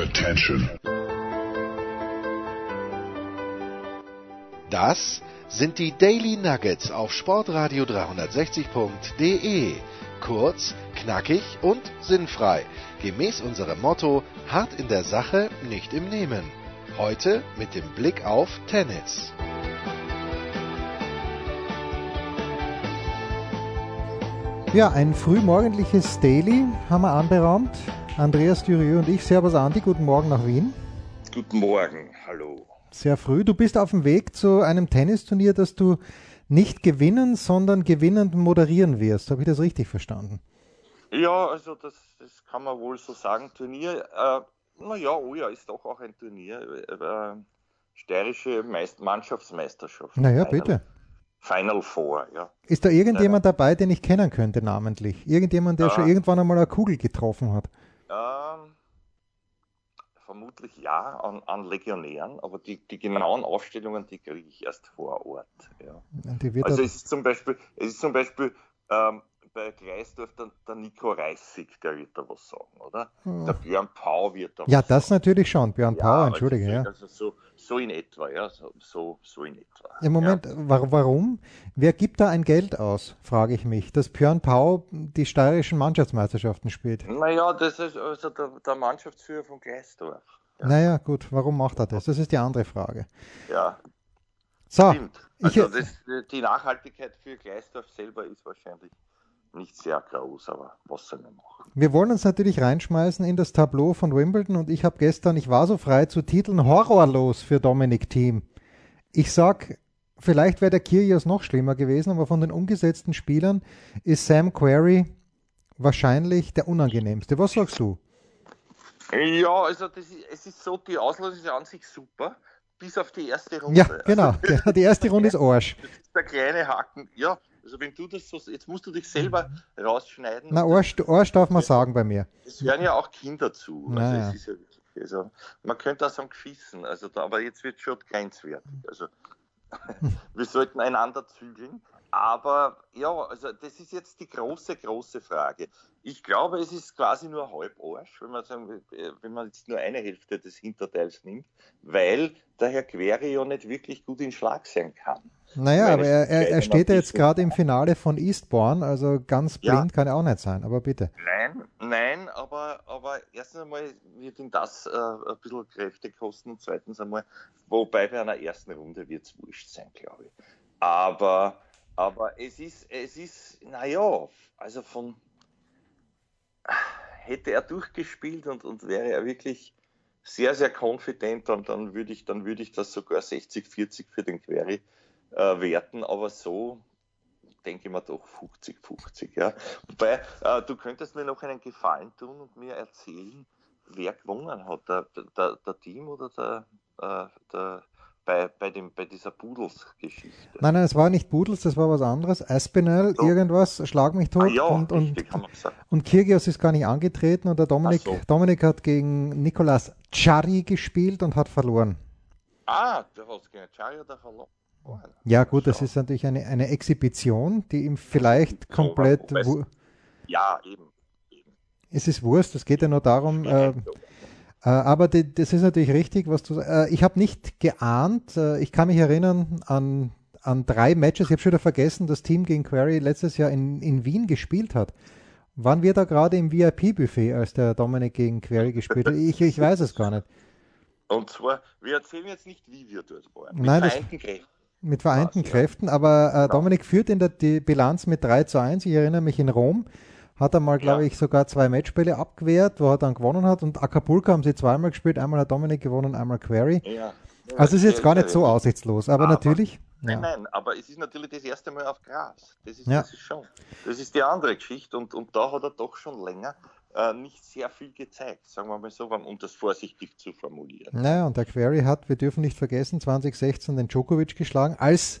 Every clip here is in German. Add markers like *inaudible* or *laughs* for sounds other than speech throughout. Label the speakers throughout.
Speaker 1: Attention.
Speaker 2: Das sind die Daily Nuggets auf Sportradio 360.de. Kurz, knackig und sinnfrei. Gemäß unserem Motto: hart in der Sache, nicht im Nehmen. Heute mit dem Blick auf Tennis.
Speaker 3: Ja, ein frühmorgendliches Daily haben wir anberaumt. Andreas Dürieu und ich. Servus Andi, guten Morgen nach Wien.
Speaker 4: Guten Morgen, hallo.
Speaker 3: Sehr früh. Du bist auf dem Weg zu einem Tennisturnier, das du nicht gewinnen, sondern gewinnend moderieren wirst. Habe ich das richtig verstanden?
Speaker 4: Ja, also das, das kann man wohl so sagen. Turnier, äh, naja, oh ja, ist doch auch ein Turnier. Äh, steirische Meist Mannschaftsmeisterschaft.
Speaker 3: Naja, bitte.
Speaker 4: Final Four, ja.
Speaker 3: Ist da irgendjemand ja. dabei, den ich kennen könnte namentlich? Irgendjemand, der ja. schon irgendwann einmal eine Kugel getroffen hat?
Speaker 4: Ähm, vermutlich ja, an, an, Legionären, aber die, die genauen Aufstellungen, die kriege ich erst vor Ort. Ja. Also es ist zum Beispiel, es ist zum Beispiel ähm, bei Kreisdorf der, der Nico Reißig, der wird da was sagen, oder? Hm. Der Björn Pau wird da
Speaker 3: ja, was Ja, das sagen. natürlich schon, Björn ja, Pau, entschuldige.
Speaker 4: Also,
Speaker 3: ja.
Speaker 4: also so, so in etwa, ja, so, so, so in etwa.
Speaker 3: Im Moment, ja. warum? Wer gibt da ein Geld aus, frage ich mich, dass Björn Pau die steirischen Mannschaftsmeisterschaften spielt?
Speaker 4: Naja, das ist also der, der Mannschaftsführer von Gleisdorf.
Speaker 3: Ja. Naja, gut, warum macht er das? Das ist die andere Frage.
Speaker 4: Ja.
Speaker 3: So,
Speaker 4: Stimmt. Also ich, das, die Nachhaltigkeit für Gleisdorf selber ist wahrscheinlich nicht sehr groß, aber was soll man machen?
Speaker 3: Wir wollen uns natürlich reinschmeißen in das Tableau von Wimbledon und ich habe gestern, ich war so frei zu Titeln horrorlos für Dominik Thiem. Ich sag, vielleicht wäre der Kyrgios noch schlimmer gewesen, aber von den umgesetzten Spielern ist Sam Query wahrscheinlich der unangenehmste. Was sagst du?
Speaker 4: Ja, also ist, es ist so, die Auslösung ist an sich super, bis auf die erste Runde.
Speaker 3: Ja, genau. Also, *laughs* die erste Runde ist Arsch.
Speaker 4: Das ist der kleine Haken. Ja, also wenn du das so, jetzt musst du dich selber mhm. rausschneiden.
Speaker 3: Na, Arsch, Arsch darf man sagen bei mir.
Speaker 4: Es hören ja auch Kinder zu.
Speaker 3: Naja.
Speaker 4: Also, ja also man könnte auch sagen gefissen, also da, aber jetzt wird schon grenzwertig. Also *laughs* wir sollten einander zügeln. Aber ja, also das ist jetzt die große, große Frage. Ich glaube, es ist quasi nur halb Arsch, wenn man, sagen, wenn man jetzt nur eine Hälfte des Hinterteils nimmt, weil der Herr Query ja nicht wirklich gut in Schlag sein kann.
Speaker 3: Naja, aber er, er, er steht ja jetzt gerade im Finale von Eastbourne, also ganz blind ja. kann er auch nicht sein, aber bitte.
Speaker 4: Nein, nein, aber, aber erstens einmal wird ihm das äh, ein bisschen Kräfte kosten und zweitens einmal, wobei bei einer ersten Runde wird es wurscht sein, glaube ich. Aber aber es ist, es ist, naja, also von hätte er durchgespielt und, und wäre er wirklich sehr, sehr confident, dann, dann würde ich, dann würde ich das sogar 60-40 für den Query äh, werten, aber so denke ich mir doch 50-50. Ja. Wobei, äh, du könntest mir noch einen Gefallen tun und mir erzählen, wer gewonnen hat, der, der, der Team oder der, äh, der bei, bei, dem, bei dieser Pudels-Geschichte.
Speaker 3: Nein, nein, es war nicht Pudels, das war was anderes. Aspinall, so. irgendwas, schlag mich tot.
Speaker 4: Ah, ja,
Speaker 3: und,
Speaker 4: und,
Speaker 3: und Kyrgios ist gar nicht angetreten und der Dominik, so. Dominik hat gegen Nicolas Chari gespielt und hat verloren.
Speaker 4: Ah, der hat gegen Chari oder verloren?
Speaker 3: Ja, gut, das ist natürlich eine, eine Exhibition, die ihm vielleicht komplett.
Speaker 4: Ja, eben, eben.
Speaker 3: Es ist Wurst, es geht ja nur darum, äh, aber die, das ist natürlich richtig, was du äh, Ich habe nicht geahnt, äh, ich kann mich erinnern an, an drei Matches, ich habe schon wieder vergessen, das Team gegen Query letztes Jahr in, in Wien gespielt hat. Waren wir da gerade im VIP-Buffet, als der Dominik gegen Query gespielt hat? Ich, ich weiß es gar nicht.
Speaker 4: Und zwar, wir erzählen jetzt nicht, wie wir dort waren.
Speaker 3: Mit Nein, vereinten das, Kräften. Mit vereinten Kräften, aber äh, genau. Dominik führt in der die Bilanz mit 3 zu 1. Ich erinnere mich in Rom hat er mal, glaube ja. ich, sogar zwei Matchspiele abgewehrt, wo er dann gewonnen hat. Und Acapulco haben sie zweimal gespielt, einmal hat Dominik gewonnen, einmal Query.
Speaker 4: Ja.
Speaker 3: Also ist jetzt gar nicht so aussichtslos, aber, aber natürlich.
Speaker 4: Nein, nein, aber es ist natürlich das erste Mal auf Gras. Das ist, das ist schon. Das ist die andere Geschichte und, und da hat er doch schon länger äh, nicht sehr viel gezeigt, sagen wir mal so, um das vorsichtig zu formulieren.
Speaker 3: Naja, und der Query hat, wir dürfen nicht vergessen, 2016 den Djokovic geschlagen als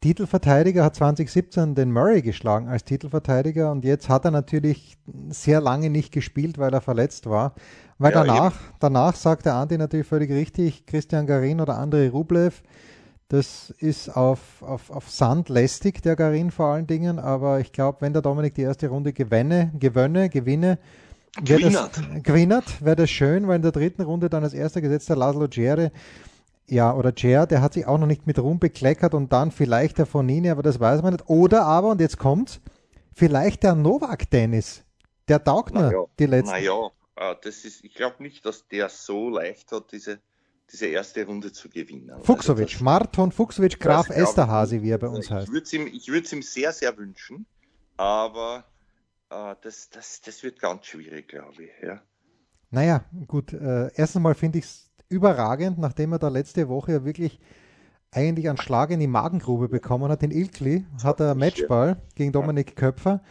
Speaker 3: Titelverteidiger hat 2017 den Murray geschlagen als Titelverteidiger und jetzt hat er natürlich sehr lange nicht gespielt, weil er verletzt war. Weil ja, danach, danach sagt der Andi natürlich völlig richtig, Christian Garin oder Andrei Rublev, das ist auf, auf, auf Sand lästig, der Garin vor allen Dingen, aber ich glaube, wenn der Dominik die erste Runde gewinne, gewönne, gewinne, Gewinnert wäre das schön, weil in der dritten Runde dann als erster gesetzter Laszlo Gere, ja, oder Ger, der hat sich auch noch nicht mit Ruhm bekleckert und dann vielleicht der Fonini, aber das weiß man nicht. Oder aber, und jetzt kommt's, vielleicht der Novak Dennis. Der taugt mir ja, die letzten.
Speaker 4: Naja, äh, das ist, ich glaube nicht, dass der so leicht hat, diese, diese erste Runde zu gewinnen.
Speaker 3: Fuchsovic, also Marton Fuchsovic, Graf Esterhasi, wie er bei uns
Speaker 4: ich
Speaker 3: heißt.
Speaker 4: Würd's ihm, ich würde es ihm sehr, sehr wünschen, aber äh, das, das, das wird ganz schwierig, glaube ich. Ja.
Speaker 3: Naja, gut. Äh, erstens mal finde ich es überragend, nachdem er da letzte Woche ja wirklich eigentlich einen Schlag in die Magengrube bekommen hat. In Ilkli hat er Matchball gegen Dominik Köpfer.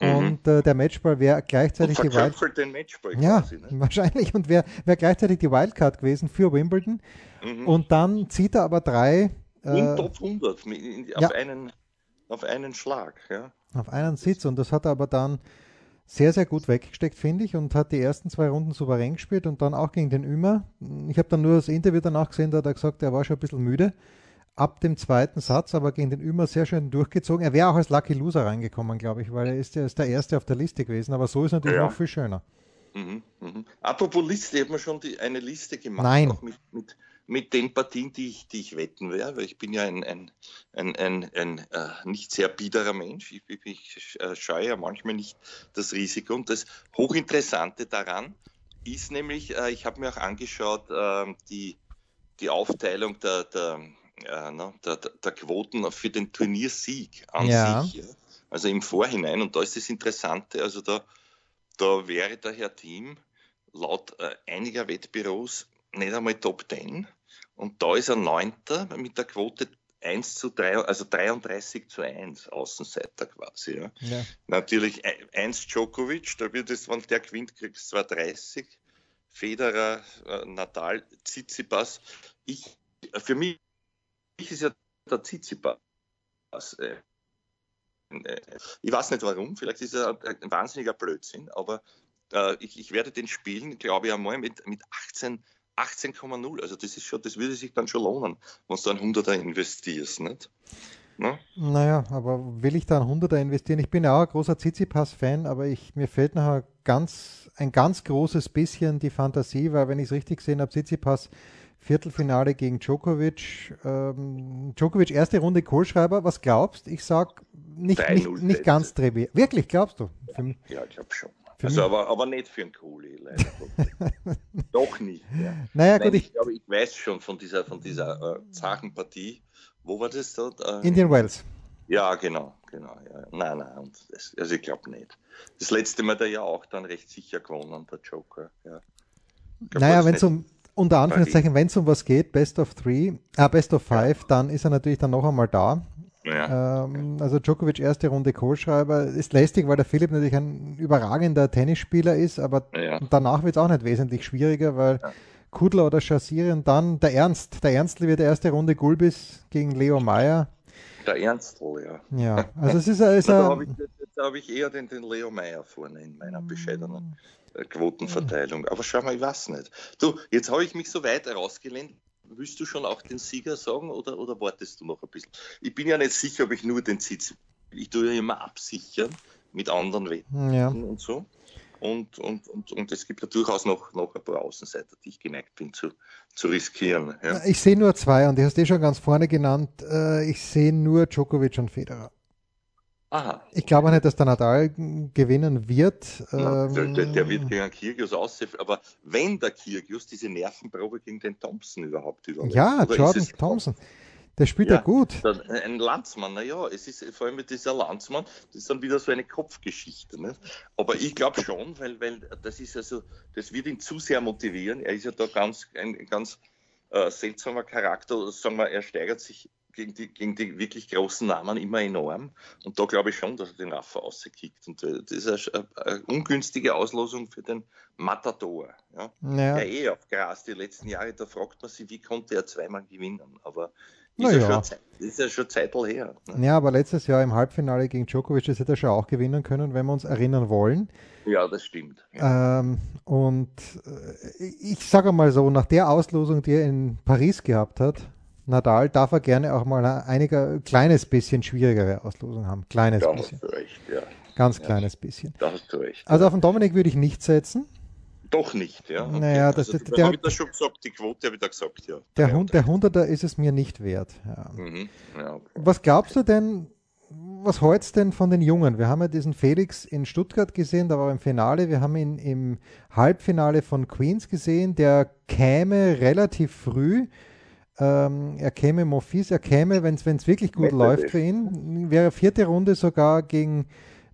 Speaker 3: Mhm. Und äh, der Matchball wäre gleichzeitig die Wildcard.
Speaker 4: den Matchball
Speaker 3: ja, quasi, ne? wahrscheinlich. Und wäre wär gleichzeitig die Wildcard gewesen für Wimbledon. Mhm. Und dann zieht er aber drei.
Speaker 4: Äh, in Top 100 auf, ja. einen, auf einen Schlag. Ja.
Speaker 3: Auf einen Sitz. Und das hat er aber dann sehr, sehr gut weggesteckt, finde ich, und hat die ersten zwei Runden souverän gespielt und dann auch gegen den Ümer. Ich habe dann nur das Interview danach gesehen, da hat er gesagt, er war schon ein bisschen müde ab dem zweiten Satz, aber gegen den Ümer sehr schön durchgezogen. Er wäre auch als Lucky Loser reingekommen, glaube ich, weil er ist, er ist der Erste auf der Liste gewesen, aber so ist natürlich ja. noch viel schöner.
Speaker 4: Mhm, mhm. Apropos Liste, hat man schon die, eine Liste gemacht,
Speaker 3: Nein.
Speaker 4: auch mit, mit, mit den Partien, die ich, die ich wetten werde, weil ich bin ja ein, ein, ein, ein, ein äh, nicht sehr biederer Mensch. Ich, ich, ich äh, scheue ja manchmal nicht das Risiko. Und das Hochinteressante daran ist nämlich, äh, ich habe mir auch angeschaut, ähm, die, die Aufteilung der, der äh, ne, der, der, Quoten für den Turniersieg an ja. sich. Ja. Also im Vorhinein. Und da ist das Interessante, also da, da wäre der Herr Team laut äh, einiger Wettbüros nicht einmal Top 10. Und da ist er Neunter mit der Quote 1 zu 3, also 33 zu 1 Außenseiter quasi. Ja. ja. Natürlich 1 äh, Djokovic, da wird es, wenn der gewinnt, kriegst du 230. Federer, äh, Natal, Tsitsipas. Ich, für mich ist ja der Tsitsipas. Äh, äh, ich weiß nicht warum, vielleicht ist er ein wahnsinniger Blödsinn, aber äh, ich, ich, werde den spielen, glaube ich, einmal mit, mit 18, 18,0. Also das ist schon, das würde sich dann schon lohnen, wenn du einen 100er investierst, nicht?
Speaker 3: Ne? Naja, aber will ich da einen 100er investieren? Ich bin ja auch ein großer Tsitsipas-Fan, aber ich, mir fehlt nachher ganz, ein ganz großes bisschen die Fantasie, weil wenn ich es richtig gesehen habe, Tsitsipas Viertelfinale gegen Djokovic. Ähm, Djokovic, erste Runde Kohlschreiber. Was glaubst? Ich sag nicht, nicht, nicht ganz trivial. Wirklich, glaubst du?
Speaker 4: ja, ich glaube schon. Also, aber, aber nicht für einen Kohli, leider. *laughs* Doch nicht. Ja.
Speaker 3: Naja, Nein, gut,
Speaker 4: ich, ich glaube, ich weiß schon von dieser, von dieser äh, Zachenpartie. Wo war das dort?
Speaker 3: Äh, Indian Wells.
Speaker 4: Ja, genau, genau. Ja. Nein, nein, und das, also ich glaube nicht. Das letzte Mal der ja auch dann recht sicher gewonnen, der Joker. Ja.
Speaker 3: Glaub, naja, wenn es um unter Anführungszeichen, wenn es um was geht, Best of Three, äh, Best of Five, dann ist er natürlich dann noch einmal da. Ja. Ähm, also Djokovic erste Runde Kohlschreiber ist lästig, weil der Philipp natürlich ein überragender Tennisspieler ist, aber ja. danach wird es auch nicht wesentlich schwieriger, weil ja. Kudler oder Chassiri und dann der Ernst. Der Ernst wird erste Runde Gulbis gegen Leo Meyer.
Speaker 4: Der Ernst wohl, ja.
Speaker 3: Ja, also es ist, ist
Speaker 4: Da habe ich, hab ich, eher den, den Leo Meyer vorne in meiner bescheidenen äh, Quotenverteilung. Aber schau mal, ich weiß nicht. Du, jetzt habe ich mich so weit herausgelehnt. Willst du schon auch den Sieger sagen oder, oder wartest du noch ein bisschen? Ich bin ja nicht sicher, ob ich nur den Sitz. Ich tue ja immer absichern mit anderen Wetten ja. und so. Und, und, und, und es gibt ja durchaus noch, noch ein paar Außenseiter, die ich geneigt bin zu, zu riskieren. Ja.
Speaker 3: Ich sehe nur zwei und die hast du eh schon ganz vorne genannt. Äh, ich sehe nur Djokovic und Federer. Aha. Ich glaube nicht, dass der Nadal gewinnen wird.
Speaker 4: Na, der, der, der, wird ähm, gegen Kyrgios aussehen, aber wenn der Kyrgios diese Nervenprobe gegen den Thompson überhaupt überlebt.
Speaker 3: Ja, Jordan Thompson. Der spielt ja, ja gut.
Speaker 4: Ein Landsmann, naja, es ist vor allem mit dieser Landsmann, das ist dann wieder so eine Kopfgeschichte. Ne? Aber ich glaube schon, weil, weil das ist also, das wird ihn zu sehr motivieren. Er ist ja da ganz, ein ganz äh, seltsamer Charakter, sagen wir, er steigert sich gegen die, gegen die wirklich großen Namen immer enorm. Und da glaube ich schon, dass er den Raffer rauskickt. Und äh, das ist eine, eine, ungünstige Auslosung für den Matador. Ja? Ja. Der eh auf Gras die letzten Jahre, da fragt man sich, wie konnte er zweimal gewinnen? Aber ist, ja, ja. Zeit, ist ja schon Zeit her.
Speaker 3: Ne? Ja, aber letztes Jahr im Halbfinale gegen Djokovic, das hätte er schon auch gewinnen können, wenn wir uns erinnern wollen.
Speaker 4: Ja, das stimmt.
Speaker 3: Ja. Ähm, und äh, ich sage mal so, nach der Auslosung, die er in Paris gehabt hat, Nadal darf er gerne auch mal ein einiger kleines bisschen schwierigere Auslosung haben. Kleines
Speaker 4: ja,
Speaker 3: bisschen.
Speaker 4: Recht, ja.
Speaker 3: Ganz kleines ja. bisschen.
Speaker 4: Da hast du recht.
Speaker 3: Also auf den Dominik würde ich nicht setzen.
Speaker 4: Doch nicht, ja.
Speaker 3: Okay. Naja, das,
Speaker 4: also, der, habe ich das schon gesagt, die Quote habe ich da gesagt, ja.
Speaker 3: Der, Hund, der Hunderter ist es mir nicht wert. Ja. Mhm. Ja, okay. Was glaubst du denn, was hältst denn von den Jungen? Wir haben ja diesen Felix in Stuttgart gesehen, da war er im Finale. Wir haben ihn im Halbfinale von Queens gesehen. Der käme relativ früh. Ähm, er käme Mofis, er käme, wenn es wirklich gut Mette läuft für ihn, wäre vierte Runde sogar gegen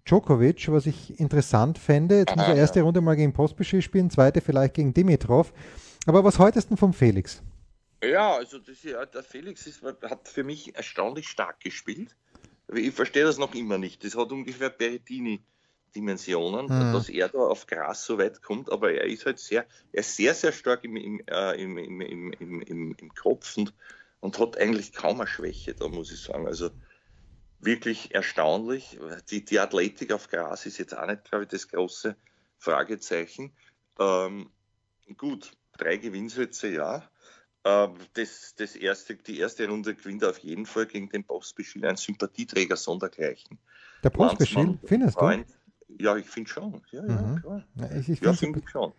Speaker 3: Djokovic, was ich interessant fände. Jetzt muss er erste. Runde mal gegen Pospischil spielen, zweite vielleicht gegen Dimitrov. Aber was haltest du vom Felix?
Speaker 4: Ja, also das, ja, der Felix ist, hat für mich erstaunlich stark gespielt. Ich verstehe das noch immer nicht. Das hat ungefähr Berrettini-Dimensionen, mhm. dass er da auf Gras so weit kommt, aber er ist halt sehr, er ist sehr, sehr stark im, im, äh, im, im, im, im, im, Kopf und, und hat eigentlich kaum eine Schwäche, da muss ich sagen. Also wirklich erstaunlich. Die, die Athletik auf Gras ist jetzt auch nicht, glaube ich, das große Fragezeichen. Ähm, gut, drei Gewinnsätze, ja. Ähm, das, das erste, die erste Runde gewinnt auf jeden Fall gegen den Postbeschil, ein Sympathieträger sondergleichen.
Speaker 3: Der Postbeschil, findest Freund,
Speaker 4: du? Ja, ich finde schon. Ja, ja, mhm. klar. Ja, ich, ich ja, finde schon.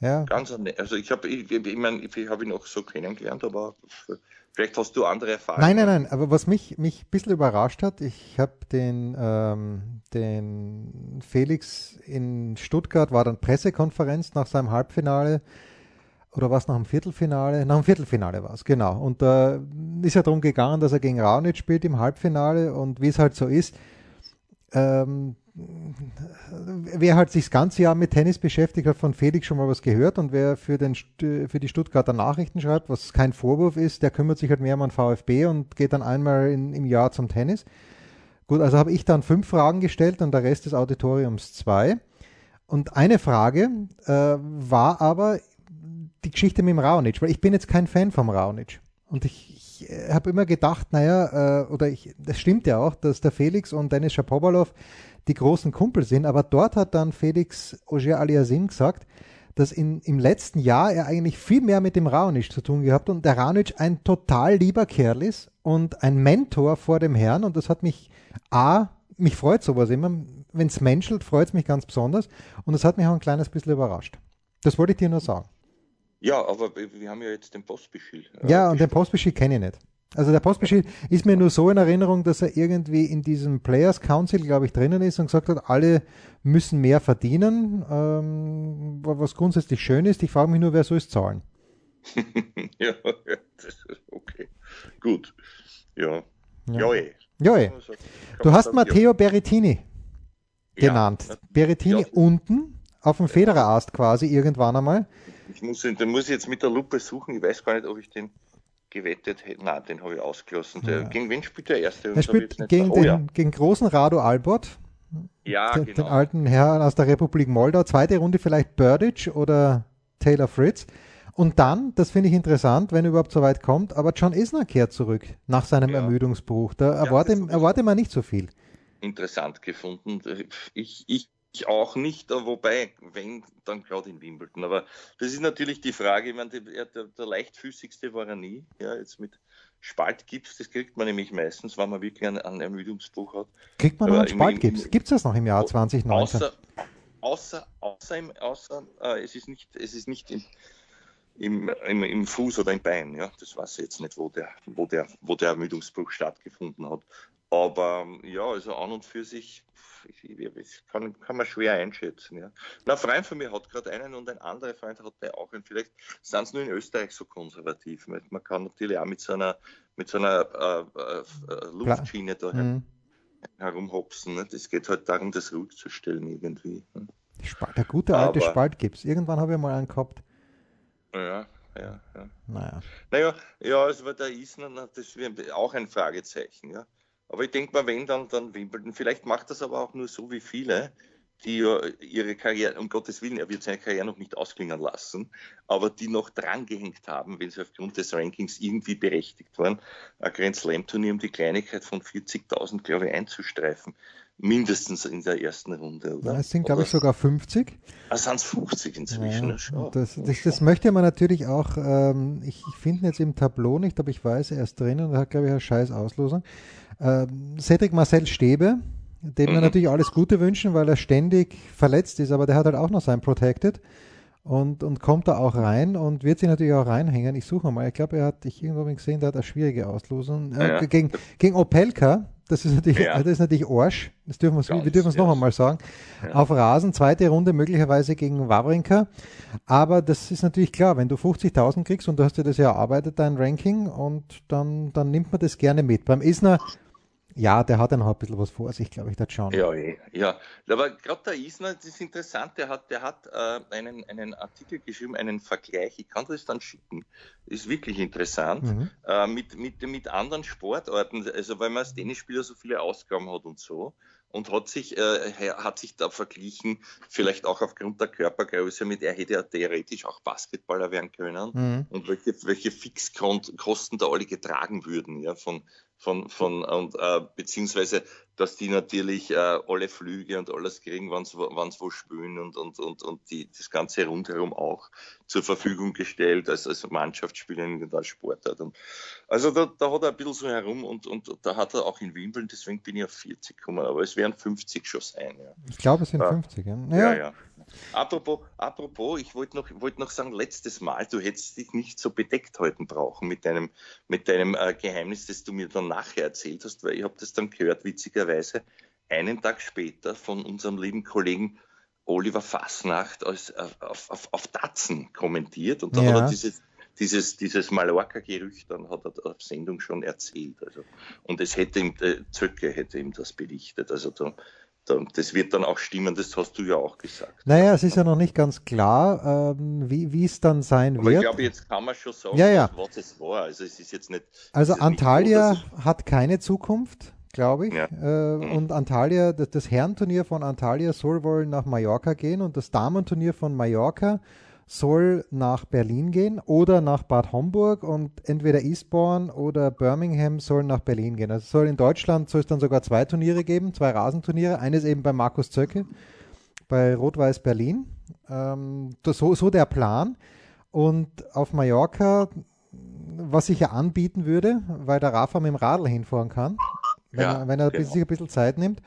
Speaker 4: Ja. Ganz, also ich habe, ich, ich, mein, ich habe ihn auch so kennengelernt, aber vielleicht hast du andere Erfahrungen.
Speaker 3: Nein, nein, nein, aber was mich, mich ein bisschen überrascht hat, ich habe den, ähm, den Felix in Stuttgart, war dann Pressekonferenz nach seinem Halbfinale oder was nach dem Viertelfinale? Nach dem Viertelfinale war es, genau. Und da äh, ist ja darum gegangen, dass er gegen Raonic spielt im Halbfinale und wie es halt so ist, ähm, wer halt sich das ganze Jahr mit Tennis beschäftigt, hat von Felix schon mal was gehört und wer für, den, für die Stuttgarter Nachrichten schreibt, was kein Vorwurf ist, der kümmert sich halt mehr um den VfB und geht dann einmal in, im Jahr zum Tennis. Gut, also habe ich dann fünf Fragen gestellt und der Rest des Auditoriums zwei. Und eine Frage äh, war aber die Geschichte mit dem Raonic, weil ich bin jetzt kein Fan vom Raonic. Und ich, ich äh, habe immer gedacht, naja, äh, oder ich, das stimmt ja auch, dass der Felix und Dennis Shapovalov die großen Kumpel sind, aber dort hat dann Felix Auger Aliasim gesagt, dass in, im letzten Jahr er eigentlich viel mehr mit dem Raonic zu tun gehabt und der Raonic ein total lieber Kerl ist und ein Mentor vor dem Herrn und das hat mich A, mich freut sowas immer, wenn es menschelt, freut es mich ganz besonders und das hat mich auch ein kleines bisschen überrascht. Das wollte ich dir nur sagen.
Speaker 4: Ja, aber wir haben ja jetzt den Postbeschied.
Speaker 3: Äh, ja, und den Postbeschied kenne ich nicht. Also der Postbeschied ist mir nur so in Erinnerung, dass er irgendwie in diesem Players Council, glaube ich, drinnen ist und gesagt hat, alle müssen mehr verdienen, ähm, was grundsätzlich schön ist. Ich frage mich nur, wer soll es zahlen? *laughs*
Speaker 4: ja, das ist okay. Gut. Ja. Ja, ja.
Speaker 3: Ja, eh. Du hast Matteo Berrettini genannt. Ja, Berrettini ja. unten auf dem Federerast quasi irgendwann einmal.
Speaker 4: Ich muss, den muss ich jetzt mit der Lupe suchen. Ich weiß gar nicht, ob ich den gewettet hätte. Nein, den habe ich ausgelassen. Der, ja. Gegen wen spielt der erste?
Speaker 3: Er spielt gegen, den, oh, ja. gegen großen Rado Albert.
Speaker 4: Ja,
Speaker 3: den, genau. Den alten Herrn aus der Republik Moldau. Zweite Runde vielleicht Burdage oder Taylor Fritz. Und dann, das finde ich interessant, wenn er überhaupt so weit kommt, aber John Isner kehrt zurück nach seinem ja. Ermüdungsbruch. Da erwarte, erwarte man nicht so viel.
Speaker 4: Interessant gefunden. Ich, ich ich auch nicht, wobei, wenn, dann gerade in Wimbledon. Aber das ist natürlich die Frage, ich meine, der, der, der leichtfüßigste war er nie. Ja, jetzt mit Spaltgips, das kriegt man nämlich meistens, wenn man wirklich einen, einen Ermüdungsbruch hat.
Speaker 3: Kriegt man noch einen Spaltgips? Gibt es das noch im Jahr 2019?
Speaker 4: Außer, außer, außer, im, außer äh, es ist nicht, es ist nicht im, im, im, im, Fuß oder im Bein. Ja? Das weiß ich jetzt nicht, wo der, wo, der, wo der Ermüdungsbruch stattgefunden hat. Aber ja, also an und für sich ich, kann, kann man schwer einschätzen. Ja. Na, ein Freund von mir hat gerade einen und ein anderer Freund hat der auch einen. Vielleicht sind es nur in Österreich so konservativ. Man kann natürlich auch mit so einer, mit so einer äh, äh, Luftschiene da mhm. herumhopsen. Ne? Das geht halt darum, das ruhig zu stellen irgendwie. Ne?
Speaker 3: Der gute alte Aber, Spalt gibt es. Irgendwann habe ich mal einen gehabt.
Speaker 4: Ja, ja, ja.
Speaker 3: Naja.
Speaker 4: Naja, ja, also der Isner, das wäre auch ein Fragezeichen, ja. Aber ich denke mal, wenn dann, dann Wimbledon. Vielleicht macht das aber auch nur so wie viele, die ja ihre Karriere, um Gottes Willen, er wird seine Karriere noch nicht ausklingen lassen, aber die noch drangehängt haben, wenn sie aufgrund des Rankings irgendwie berechtigt waren, ein Grand Slam Turnier um die Kleinigkeit von 40.000, glaube ich, einzustreifen. Mindestens in der ersten Runde, oder?
Speaker 3: Ja, es sind, glaube ich, sogar 50.
Speaker 4: Ah, sind es 50 inzwischen?
Speaker 3: Ja, das, das, das, möchte man natürlich auch, ähm, ich, ich finde jetzt im Tableau nicht, aber ich weiß, er ist drinnen und hat, glaube ich, eine scheiß Auslosung. Ähm, Cedric Marcel Stäbe dem wir mhm. natürlich alles Gute wünschen, weil er ständig verletzt ist, aber der hat halt auch noch sein Protected und, und kommt da auch rein und wird sich natürlich auch reinhängen. Ich suche mal, ich glaube, er hat, ich irgendwo gesehen, der hat eine schwierige Auslosung. Äh, ja. gegen, gegen Opelka, das ist natürlich, ja. das ist natürlich Arsch, das dürfen wir, wir dürfen es noch einmal sagen. Ja. Auf Rasen, zweite Runde möglicherweise gegen Wawrinka. Aber das ist natürlich klar, wenn du 50.000 kriegst und du hast dir das ja erarbeitet, dein Ranking, und dann, dann nimmt man das gerne mit. Beim Isner ja, der hat ja noch ein bisschen was vor sich, glaube ich, der John.
Speaker 4: Ja, eh, ja. Aber gerade der Isner, das ist interessant, der hat, der hat äh, einen, einen Artikel geschrieben, einen Vergleich, ich kann das dann schicken, ist wirklich interessant, mhm. äh, mit, mit, mit anderen Sportarten, also weil man als Tennisspieler so viele Ausgaben hat und so und hat sich, äh, hat sich da verglichen, vielleicht auch aufgrund der Körpergröße, mit er hätte er theoretisch auch Basketballer werden können mhm. und welche, welche Fixkosten da alle getragen würden, ja, von, von, von und äh, beziehungsweise dass die natürlich äh, alle Flüge und alles kriegen, wenn sie wo spielen und, und, und, und die, das Ganze rundherum auch zur Verfügung gestellt als, als Mannschaftsspieler in der Sportart. Und also da, da hat er ein bisschen so herum und, und da hat er auch in Wimbledon, deswegen bin ich auf 40 gekommen, aber es werden 50 schon sein. Ja.
Speaker 3: Ich glaube, es sind ja. 50. Ja,
Speaker 4: ja. ja. Apropos, apropos, ich wollte noch, wollt noch sagen, letztes Mal, du hättest dich nicht so bedeckt halten brauchen mit deinem, mit deinem äh, Geheimnis, das du mir dann nachher erzählt hast, weil ich habe das dann gehört, witzigerweise, einen Tag später von unserem lieben Kollegen Oliver Fassnacht als, äh, auf, auf, auf Datsen kommentiert und da ja. hat er dieses, dieses, dieses Mallorca-Gerücht dann hat er auf Sendung schon erzählt. Also, und es hätte ihm, äh, Zöcke hätte ihm das berichtet. Also da, das wird dann auch stimmen, das hast du ja auch gesagt.
Speaker 3: Naja, es ist ja noch nicht ganz klar, ähm, wie es dann sein
Speaker 4: Aber
Speaker 3: wird.
Speaker 4: ich glaube, jetzt kann man schon sagen,
Speaker 3: ja, ja.
Speaker 4: was es war. Also es ist jetzt nicht.
Speaker 3: Also Antalya so, hat keine Zukunft, glaube ich. Ja. Äh, mhm. Und Antalya, das, das Herrenturnier von Antalya soll wohl nach Mallorca gehen und das Damenturnier von Mallorca soll nach Berlin gehen oder nach Bad Homburg und entweder Eastbourne oder Birmingham sollen nach Berlin gehen. Also soll in Deutschland soll es dann sogar zwei Turniere geben, zwei Rasenturniere. Eines eben bei Markus Zöcke bei Rot-Weiß Berlin. Ähm, so, so der Plan. Und auf Mallorca, was ich ja anbieten würde, weil der Rafa mit dem Radl hinfahren kann, wenn ja, er, wenn er genau. sich ein bisschen Zeit nimmt.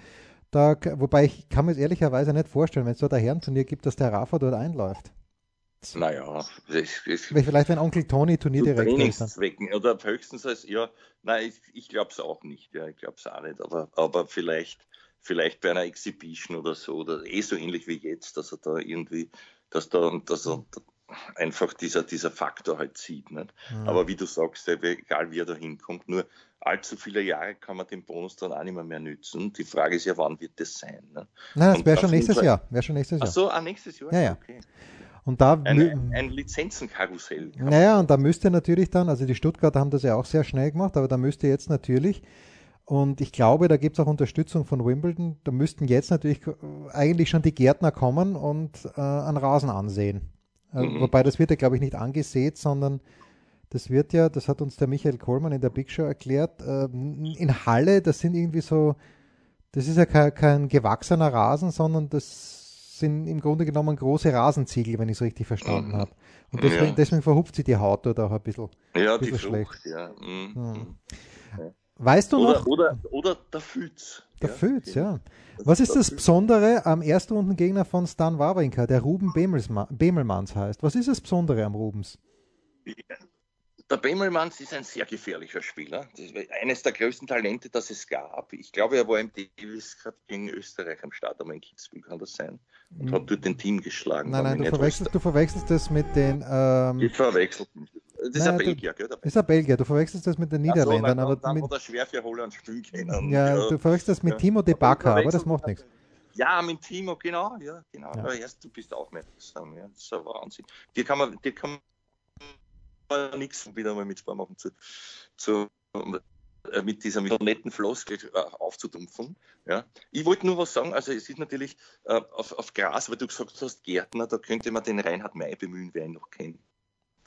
Speaker 3: Da, wobei ich kann mir es ehrlicherweise nicht vorstellen, wenn es dort ein Herrenturnier gibt, dass der Rafa dort einläuft.
Speaker 4: Naja,
Speaker 3: ich, ich, vielleicht wenn Onkel Tony Turnierdirektor
Speaker 4: ist. Oder höchstens als, ja, nein, ich, ich glaube es auch nicht, ja, ich glaube es auch nicht, aber, aber vielleicht, vielleicht bei einer Exhibition oder so, oder eh so ähnlich wie jetzt, dass er da irgendwie, dass da, dass er einfach dieser, dieser Faktor halt sieht. Nicht? Mhm. Aber wie du sagst, egal wie er da hinkommt, nur allzu viele Jahre kann man den Bonus dann auch nicht mehr, mehr nützen. Die Frage ist ja, wann wird das sein? Ne?
Speaker 3: Nein, das wäre schon nächstes Jahr. Wäre schon nächstes Jahr.
Speaker 4: Ach so, ah, nächstes Jahr?
Speaker 3: Ja, ja. Okay. Und da
Speaker 4: ein, ein Lizenzenkarussell.
Speaker 3: Naja, und da müsste natürlich dann, also die Stuttgarter haben das ja auch sehr schnell gemacht, aber da müsste jetzt natürlich, und ich glaube, da gibt es auch Unterstützung von Wimbledon, da müssten jetzt natürlich eigentlich schon die Gärtner kommen und äh, einen Rasen ansehen. Äh, mhm. Wobei das wird ja, glaube ich, nicht angesät, sondern das wird ja, das hat uns der Michael Kohlmann in der Big Show erklärt, äh, in Halle, das sind irgendwie so, das ist ja kein, kein gewachsener Rasen, sondern das sind im Grunde genommen große Rasenziegel, wenn ich es richtig verstanden mhm. habe. Und deswegen, ja. deswegen, verhupft sie die Haut dort auch ein bisschen,
Speaker 4: ja,
Speaker 3: ein bisschen
Speaker 4: die schlecht. ja. Mhm.
Speaker 3: Mhm. Weißt du
Speaker 4: oder,
Speaker 3: noch?
Speaker 4: Oder, oder der Fütz.
Speaker 3: Der ja, Fütz, ja. Was ist das Besondere am Erstrundengegner von Stan Wawrinka, der Ruben Bemelmanns heißt? Was ist das Besondere am Rubens?
Speaker 4: Der Bemelmanns ist ein sehr gefährlicher Spieler. Eines der größten Talente, das es gab. Ich glaube, er war im Davis gerade gegen Österreich am Start, aber in Kitzbühel kann das sein. Und mhm. hat dort den Team geschlagen.
Speaker 3: Nein, nein, du verwechselst, du verwechselst, das mit den. Ähm,
Speaker 4: ich verwechsel. Das ist ein Belgier, gell? Das
Speaker 3: ist ein Belgier. Du verwechselst das mit den Niederländern. So,
Speaker 4: aber
Speaker 3: dann
Speaker 4: mit, er schwer für Holland spielen können.
Speaker 3: Ja, ja, du verwechselst das mit ja. Timo de Baca, aber das macht nichts.
Speaker 4: Ja, mit Timo, genau. Ja, genau. Ja. Erst, du bist auch aufmerksam. Ja. Das ist ein Wahnsinn. Dir kann man, dir kann nichts wieder mal mit Sport machen zu, zu äh, mit dieser mit netten Floskel äh, aufzudumpfen. Ja. Ich wollte nur was sagen, also es ist natürlich äh, auf, auf Gras, weil du gesagt hast, Gärtner, da könnte man den Reinhard May bemühen, wer ihn noch kennt.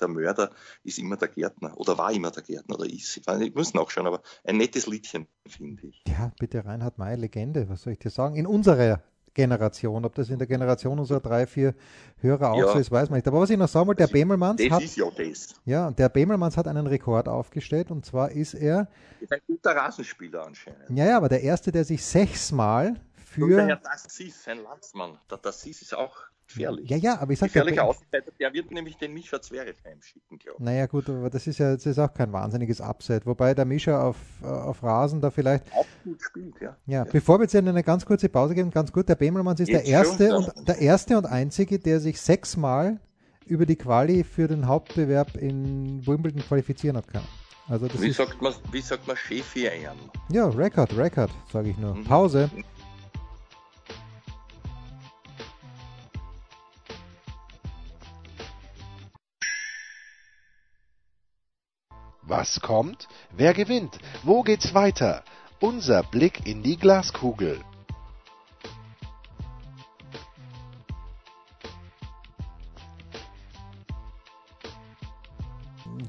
Speaker 4: Der Mörder ist immer der Gärtner oder war immer der Gärtner oder ist. Ich, ich muss nachschauen, aber ein nettes Liedchen, finde ich.
Speaker 3: Ja, bitte Reinhard May, Legende, was soll ich dir sagen? In unserer Generation. Ob das in der Generation unserer drei, vier Hörer auch ja. so ist, weiß man nicht. Aber was ich noch sagen wollte, der Bemelmanns
Speaker 4: das
Speaker 3: hat.
Speaker 4: Ist ja, das.
Speaker 3: ja, der Bemelmanns hat einen Rekord aufgestellt und zwar ist er.
Speaker 4: Ist ein guter Rasenspieler anscheinend.
Speaker 3: Ja, ja, aber der erste, der sich sechsmal für. Und der
Speaker 4: Herr Dassis, sein Landsmann. Der Dassis ist auch gefährlich.
Speaker 3: Ja, ja, aber ich sage
Speaker 4: Gefährlicher Außenseiter, der wird nämlich den Mischa Zverev heimschicken, glaube
Speaker 3: ich. Naja, gut, aber das ist ja das ist auch kein wahnsinniges Upset. Wobei der Mischa auf, auf Rasen da vielleicht.
Speaker 4: Auch gut spielt, ja.
Speaker 3: Ja, ja. bevor wir jetzt in eine ganz kurze Pause gehen, ganz gut, der Bemelmanns ist der erste, und, der erste und einzige, der sich sechsmal über die Quali für den Hauptbewerb in Wimbledon qualifizieren hat können. Also das
Speaker 4: wie,
Speaker 3: ist,
Speaker 4: sagt man, wie sagt man Chefi
Speaker 3: Ja, Record, Record, sage ich nur. Mhm. Pause.
Speaker 2: Was kommt? Wer gewinnt? Wo geht's weiter? Unser Blick in die Glaskugel.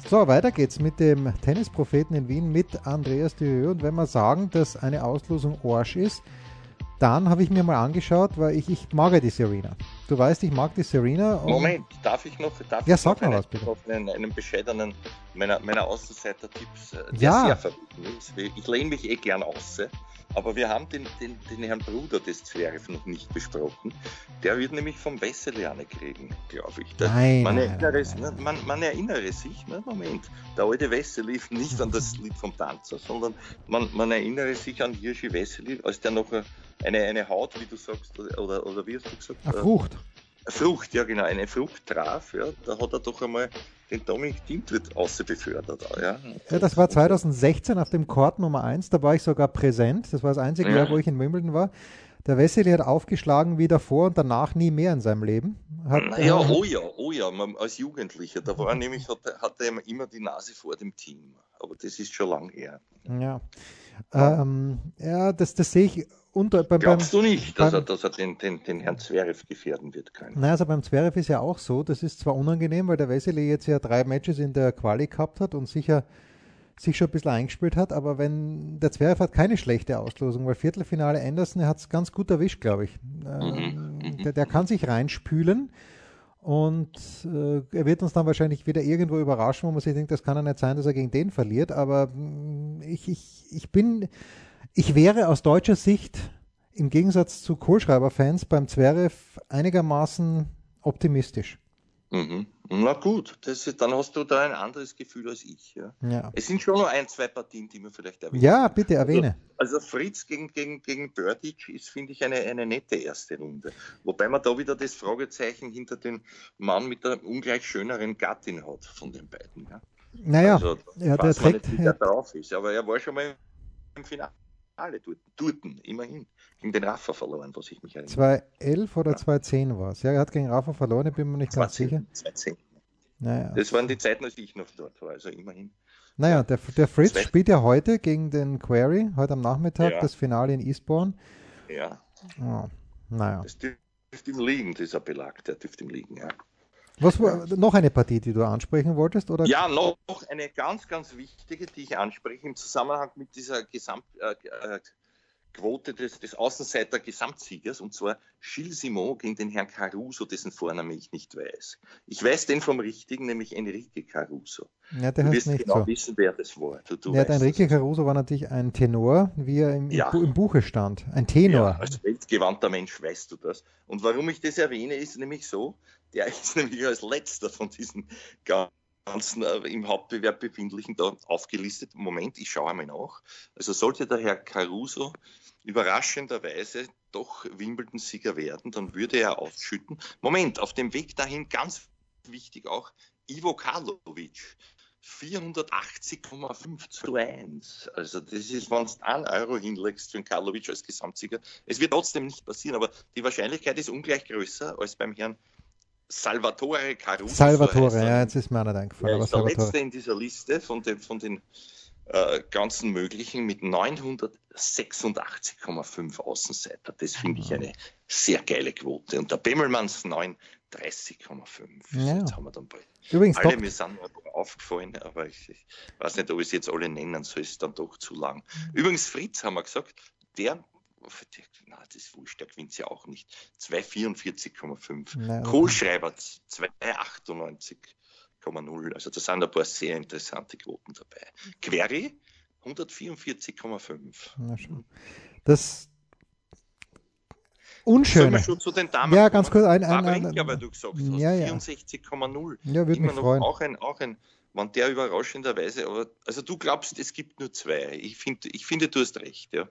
Speaker 3: So, weiter geht's mit dem Tennispropheten in Wien mit Andreas Dühö. Und wenn wir sagen, dass eine Auslosung Orsch ist, dann habe ich mir mal angeschaut, weil ich, ich mag ja die Serena. Du weißt, ich mag die Serena.
Speaker 4: Moment, darf ich noch, darf
Speaker 3: ja,
Speaker 4: ich
Speaker 3: sag
Speaker 4: noch
Speaker 3: mal was, bitte.
Speaker 4: einen, einen bescheidenen meiner, meiner Außenseiter-Tipps, äh, der
Speaker 3: ja.
Speaker 4: sehr verbunden ist. Ich lehne mich eh gern aus. Aber wir haben den, den, den Herrn Bruder des Zverev noch nicht besprochen. Der wird nämlich vom Wesseliane kriegen, glaube ich. Der,
Speaker 3: nein,
Speaker 4: man,
Speaker 3: nein,
Speaker 4: erinnere,
Speaker 3: nein, nein.
Speaker 4: Man, man, erinnere sich, ne, Moment, der alte Wessel lief nicht an das Lied vom Tanzer, sondern man, man erinnere sich an Hirschi Wesseli, als der noch eine, eine Haut, wie du sagst, oder, oder wie hast du gesagt?
Speaker 3: Eine Frucht.
Speaker 4: Frucht, ja genau, eine Frucht traf, ja, da hat er doch einmal den Dominik Dintwirt befördert. Ja.
Speaker 3: ja, das war 2016 auf dem Court Nummer 1, da war ich sogar präsent, das war das einzige ja. Jahr, wo ich in Wimbledon war. Der Wesley hat aufgeschlagen wie davor und danach nie mehr in seinem Leben.
Speaker 4: Hat, ja, äh, oh ja, oh ja, man, als Jugendlicher, da war er nämlich, hatte, hatte er immer die Nase vor dem Team. Aber das ist schon lang her.
Speaker 3: Ja, ähm, ja das, das sehe ich unter,
Speaker 4: beim, Glaubst du nicht, dass beim, er, dass er den, den, den Herrn Zverev gefährden wird können?
Speaker 3: Nein, also beim Zverev ist ja auch so, das ist zwar unangenehm, weil der Wesley jetzt ja drei Matches in der Quali gehabt hat und sicher sich schon ein bisschen eingespielt hat, aber wenn der Zverev hat keine schlechte Auslosung, weil Viertelfinale Anderson, er hat es ganz gut erwischt, glaube ich. Ähm, mhm. Der, der, kann sich reinspülen und äh, er wird uns dann wahrscheinlich wieder irgendwo überraschen, wo man sich denkt, das kann ja nicht sein, dass er gegen den verliert, aber mm, ich, ich, ich bin ich wäre aus deutscher Sicht im Gegensatz zu Kohlschreiber-Fans beim Zverev einigermaßen optimistisch.
Speaker 4: Mhm. Na gut, ist, dann hast du da ein anderes Gefühl als ich. Ja.
Speaker 3: ja.
Speaker 4: Es sind schon nur ein, zwei Partien, die man vielleicht
Speaker 3: erwähnen Ja, bitte erwähne.
Speaker 4: Also, also Fritz gegen, gegen, gegen Burdic ist, finde ich, eine, eine nette erste Runde. Wobei man da wieder das Fragezeichen hinter dem Mann mit der ungleich schöneren Gattin hat von den beiden. Ja.
Speaker 3: Naja, also, ja, der trägt.
Speaker 4: Nicht, wie der drauf ist, aber er war schon mal im Finale alle Durten, immerhin. Gegen den Rafa verloren, was ich mich erinnere.
Speaker 3: 2011 oder ja. 2010 war es. Ja, er hat gegen Rafa verloren, ich bin mir nicht 2010, ganz
Speaker 4: sicher. 2010. Naja. Das waren die Zeiten, als ich noch dort war, also immerhin.
Speaker 3: Naja, der, der Fritz Zwei. spielt ja heute gegen den Query, heute am Nachmittag, ja. das Finale in Eastbourne.
Speaker 4: Ja.
Speaker 3: Oh, naja.
Speaker 4: Das dürfte ihm liegen, dieser Belag, der dürfte ihm liegen, ja.
Speaker 3: Was war noch eine Partie, die du ansprechen wolltest? Oder?
Speaker 4: Ja, noch eine ganz, ganz wichtige, die ich anspreche im Zusammenhang mit dieser Gesamtquote äh, äh des, des Außenseiter-Gesamtsiegers, und zwar Gilles Simon gegen den Herrn Caruso, dessen Vorname ich nicht weiß. Ich weiß den vom Richtigen, nämlich Enrique Caruso.
Speaker 3: Ja, der du wirst nicht
Speaker 4: genau
Speaker 3: so.
Speaker 4: wissen, wer das war. Du, du
Speaker 3: ja, der Enrique Caruso war natürlich ein Tenor, wie er im, ja. im, Buche stand. Ein Tenor. Ja,
Speaker 4: als weltgewandter Mensch weißt du das. Und warum ich das erwähne, ist nämlich so, der ist *laughs* nämlich als letzter von diesen ganzen äh, im Hauptbewerb befindlichen da aufgelistet. Moment, ich schaue einmal nach. Also sollte der Herr Caruso überraschenderweise doch Wimbledon-Sieger werden, dann würde er ausschütten. Moment, auf dem Weg dahin ganz wichtig auch Ivo Karlovic. 480,5 zu 1. Also das ist, wenn du einen Euro hinlegst für den Karlovic als Gesamtsieger. Es wird trotzdem nicht passieren, aber die Wahrscheinlichkeit ist ungleich größer als beim Herrn Salvatore Caruso.
Speaker 3: Salvatore, ja, jetzt ist mir nicht eingefallen.
Speaker 4: Ist der letzte in dieser Liste von den, von den äh, ganzen möglichen mit 986,5 Außenseiter. Das finde ich eine sehr geile Quote. Und der Bemmelmanns 39,5. Ja. Jetzt haben wir dann bald.
Speaker 3: Übrigens,
Speaker 4: alle mir sind aufgefallen, aber ich, ich, weiß nicht, ob ich es jetzt alle nennen soll, ist dann doch zu lang. Mhm. Übrigens, Fritz haben wir gesagt, der na, das ist wurscht, der gewinnt sie auch nicht. 244,5. Kohlschreiber 298,0. Also da sind ein paar sehr interessante Quoten dabei. Query 144,5.
Speaker 3: Das Unschöne.
Speaker 4: wir schon zu den Damen
Speaker 3: Ja, ganz kurz. Ein, ein, ein,
Speaker 4: ein, weil du gesagt hast,
Speaker 3: ja, ja.
Speaker 4: 64,0.
Speaker 3: Ja, würde mich freuen.
Speaker 4: Auch ein, auch ein, wenn der überraschenderweise, aber, also du glaubst, es gibt nur zwei. Ich, find, ich finde, du hast recht, ja.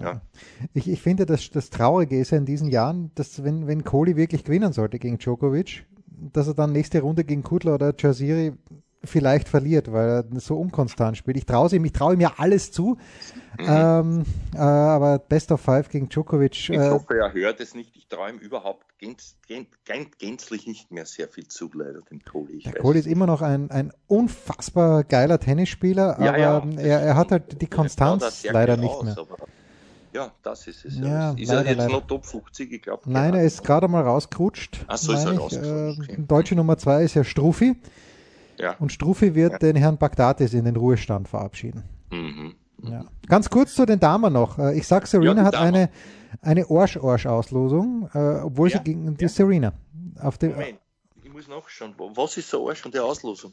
Speaker 3: Ja. Ich, ich finde, das, das Traurige ist ja in diesen Jahren, dass wenn, wenn Kohli wirklich gewinnen sollte gegen Djokovic, dass er dann nächste Runde gegen Kudler oder Chaziri vielleicht verliert, weil er so unkonstant spielt. Ich traue ihm, ich traue ihm ja alles zu, mhm. ähm, äh, aber Best of Five gegen Djokovic.
Speaker 4: Äh, ich hoffe, er hört es nicht. Ich traue ihm überhaupt gänz, gänz, gänzlich nicht mehr sehr viel zu, leider, dem Kohli.
Speaker 3: der Kohli ist immer noch ein, ein unfassbar geiler Tennisspieler, ja, aber ja, er, er hat halt die Konstanz leider nicht aus, mehr.
Speaker 4: Ja, das ist es. Ja, ist er jetzt leider. noch Top 50? Ich glaube.
Speaker 3: Nein, er ist gerade mal rausgerutscht.
Speaker 4: Ach so, ist er rausgerutscht.
Speaker 3: Äh, Deutsche Nummer 2 ist ja Strufi.
Speaker 4: Ja.
Speaker 3: Und Struffi wird ja. den Herrn Bagdatis in den Ruhestand verabschieden.
Speaker 4: Mhm.
Speaker 3: Ja. Ganz kurz zu den Damen noch. Äh, ich sag, Serena hat eine, eine Orsch-Orsch-Auslosung, äh, obwohl sie gegen die Serena. Auf dem,
Speaker 4: Moment, ich muss nachschauen. Was ist der Orsch und die Auslosung?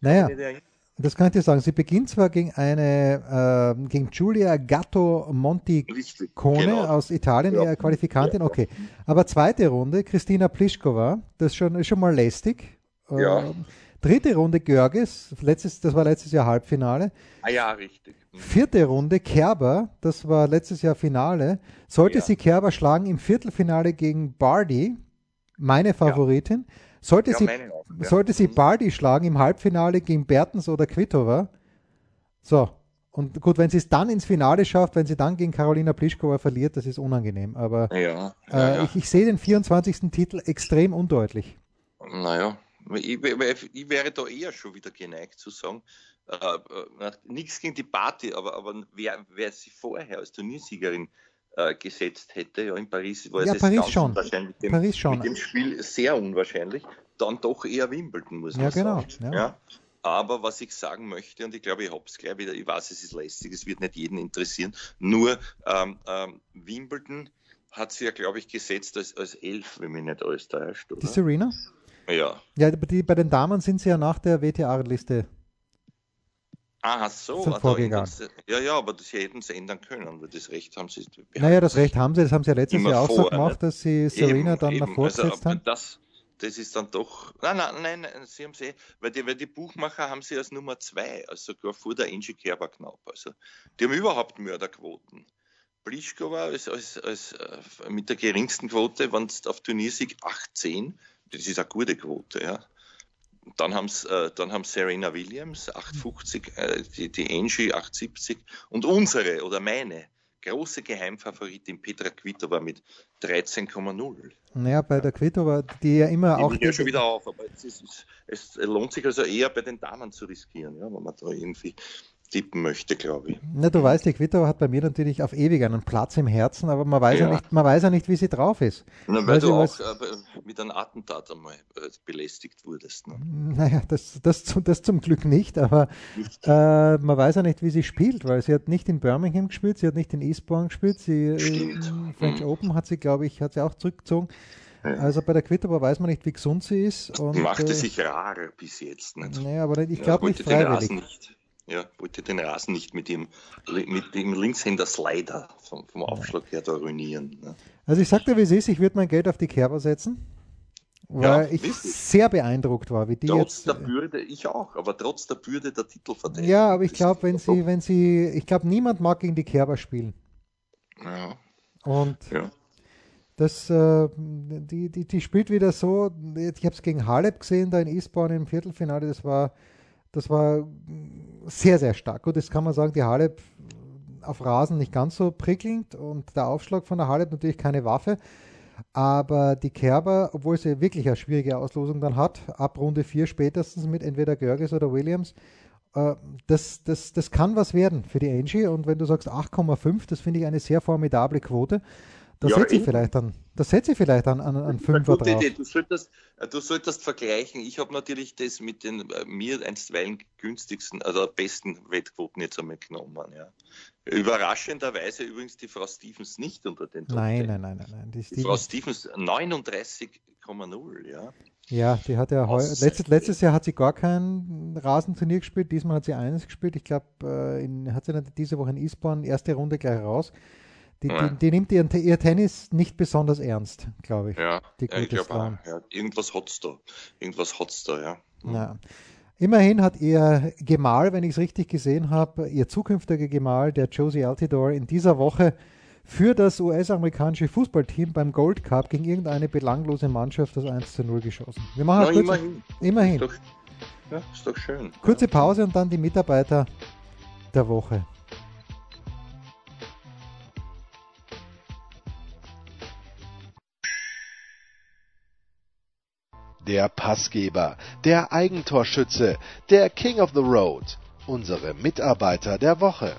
Speaker 3: Naja, das kann ich dir sagen. Sie beginnt zwar gegen eine, äh, gegen Giulia Gatto Monticone genau. aus Italien, ja. Qualifikantin, okay. Aber zweite Runde, Christina Pliskova, das schon, ist schon mal lästig.
Speaker 4: Ja.
Speaker 3: Ähm, Dritte Runde Görges, letztes, das war letztes Jahr Halbfinale.
Speaker 4: Ah ja, richtig.
Speaker 3: Mhm. Vierte Runde Kerber, das war letztes Jahr Finale. Sollte ja. sie Kerber schlagen im Viertelfinale gegen Bardi, meine Favoritin. Ja. Sollte, ja, sie, sollte sie mhm. Bardi schlagen im Halbfinale gegen Bertens oder Kvitova. So, und gut, wenn sie es dann ins Finale schafft, wenn sie dann gegen Karolina Pliskova verliert, das ist unangenehm. Aber
Speaker 4: ja,
Speaker 3: ja, äh, ich, ich, sehe den 24. Titel extrem undeutlich.
Speaker 4: Naja, ich, ich, wäre da eher schon wieder geneigt zu sagen, äh, äh, nichts gegen die Party, aber, aber wer, wer sie vorher als Turniersiegerin äh, gesetzt hätte, ja in Paris war
Speaker 3: ja,
Speaker 4: es
Speaker 3: Paris schon.
Speaker 4: wahrscheinlich
Speaker 3: dem, Paris schon.
Speaker 4: mit dem Spiel sehr unwahrscheinlich, dann doch eher Wimbledon, muss man
Speaker 3: ja, genau.
Speaker 4: sagen. Ja. ja. Aber was ich sagen möchte, und ich glaube, ich habe es gleich wieder, ich weiß, es ist lästig, es wird nicht jeden interessieren, nur ähm, ähm, Wimbledon hat sie ja, glaube ich, gesetzt als, als Elf, wenn mich nicht alles täuscht. Oder?
Speaker 3: Die Serena?
Speaker 4: Ja.
Speaker 3: Ja, die, bei den Damen sind sie ja nach der WTA-Liste.
Speaker 4: Ah, so.
Speaker 3: Sind vorgegangen.
Speaker 4: ja, ja, aber das hätten sie ändern können, weil das Recht haben sie.
Speaker 3: Naja, das Recht haben sie, das haben sie ja letztes Jahr auch vor, so gemacht, dass sie Serena eben, dann eben. davor also, haben.
Speaker 4: Das, das ist dann doch. Nein, nein, nein, nein sie haben sie, weil die, weil die Buchmacher haben sie als Nummer zwei, also sogar vor der Angie Kerber knapp. Also die haben überhaupt Mörderquoten. Pliskova als, als, als, äh, mit der geringsten Quote, wenn es auf Turniersieg 18, das ist eine gute Quote, ja. Dann haben äh, dann haben Serena Williams 850, äh, die, die Angie 870 und unsere oder meine große Geheimfavoritin Petra Kvitova mit 13,0.
Speaker 3: Naja, bei der Kvitova, die ja immer
Speaker 4: die
Speaker 3: auch.
Speaker 4: Ja schon wieder auf, aber es, ist, es, lohnt sich also eher bei den Damen zu riskieren, ja, wenn man da irgendwie tippen möchte, glaube ich.
Speaker 3: Na, du weißt, die Quito hat bei mir natürlich auf ewig einen Platz im Herzen, aber man weiß ja, ja nicht, man weiß ja nicht, wie sie drauf ist.
Speaker 4: Na, weil, weil du auch was... äh, mit einem Attentat einmal äh, belästigt wurdest. Ne?
Speaker 3: Naja, das, das, das zum Glück nicht, aber nicht. Äh, man weiß ja nicht, wie sie spielt, weil sie hat nicht in Birmingham gespielt, sie hat nicht in Eastbourne gespielt, sie
Speaker 4: Stimmt.
Speaker 3: in French mhm. Open hat sie, glaube ich, hat sie auch zurückgezogen. Also bei der Quittoba weiß man nicht, wie gesund sie ist. Und,
Speaker 4: Machte äh, sich rar bis jetzt. Nicht?
Speaker 3: Naja, aber ich glaube ja, nicht freiwillig. Nicht.
Speaker 4: Ja, wollte den Rasen nicht mit dem, mit dem Linkshänder Slider vom, vom Aufschlag her da ruinieren. Ne?
Speaker 3: Also ich sagte, wie es ist, ich würde mein Geld auf die Kerber setzen, weil ja, ich sehr beeindruckt war, wie die
Speaker 4: trotz
Speaker 3: jetzt.
Speaker 4: der Bürde, ich auch, aber trotz der Bürde der Titelverteidigung.
Speaker 3: Ja, aber ich glaube, wenn sie, wenn sie, ich glaube, niemand mag gegen die Kerber spielen.
Speaker 4: Ja.
Speaker 3: Und
Speaker 4: ja.
Speaker 3: Das, äh, die, die, die spielt wieder so, ich habe es gegen Halep gesehen, da in Eastbourne im Viertelfinale, das war, das war sehr, sehr stark. Gut, das kann man sagen, die Halep auf Rasen nicht ganz so prickelnd und der Aufschlag von der Halep natürlich keine Waffe. Aber die Kerber, obwohl sie wirklich eine schwierige Auslosung dann hat, ab Runde 4 spätestens mit entweder Görges oder Williams, äh, das, das, das kann was werden für die Angie. Und wenn du sagst 8,5, das finde ich eine sehr formidable Quote. Das ja, setze ich vielleicht an. Das setze ich vielleicht an, an, an Fünfer drauf. Idee.
Speaker 4: Du solltest, du solltest vergleichen. Ich habe natürlich das mit den äh, mir einstweilen günstigsten, also besten Wettquoten jetzt einmal genommen. Ja. Überraschenderweise übrigens die Frau Stevens nicht unter den
Speaker 3: Top Nein, nein, nein, nein, nein.
Speaker 4: Die, die Frau Stevens 39,0, ja.
Speaker 3: Ja, die hat ja letztes, letztes Jahr hat sie gar kein Rasenturnier gespielt, diesmal hat sie eines gespielt. Ich glaube, äh, hat sie diese Woche in Eastbourne erste Runde gleich raus. Die, ja. die, die, nimmt ihren, ihr Tennis nicht besonders ernst, glaube ich.
Speaker 4: Ja, die ja ich glaube ja. Irgendwas hat's da. Irgendwas hat's da, ja.
Speaker 3: Mhm. ja. Immerhin hat ihr Gemahl, wenn ich es richtig gesehen habe, ihr zukünftiger Gemahl, der Josie Altidore, in dieser Woche für das US-amerikanische Fußballteam beim Gold Cup gegen irgendeine belanglose Mannschaft das 1 zu 0 geschossen.
Speaker 4: Wir machen Na, immerhin.
Speaker 3: immerhin.
Speaker 4: Ist doch, ja, ist doch schön.
Speaker 3: Kurze Pause und dann die Mitarbeiter der Woche.
Speaker 2: Der Passgeber, der Eigentorschütze, der King of the Road, unsere Mitarbeiter der Woche.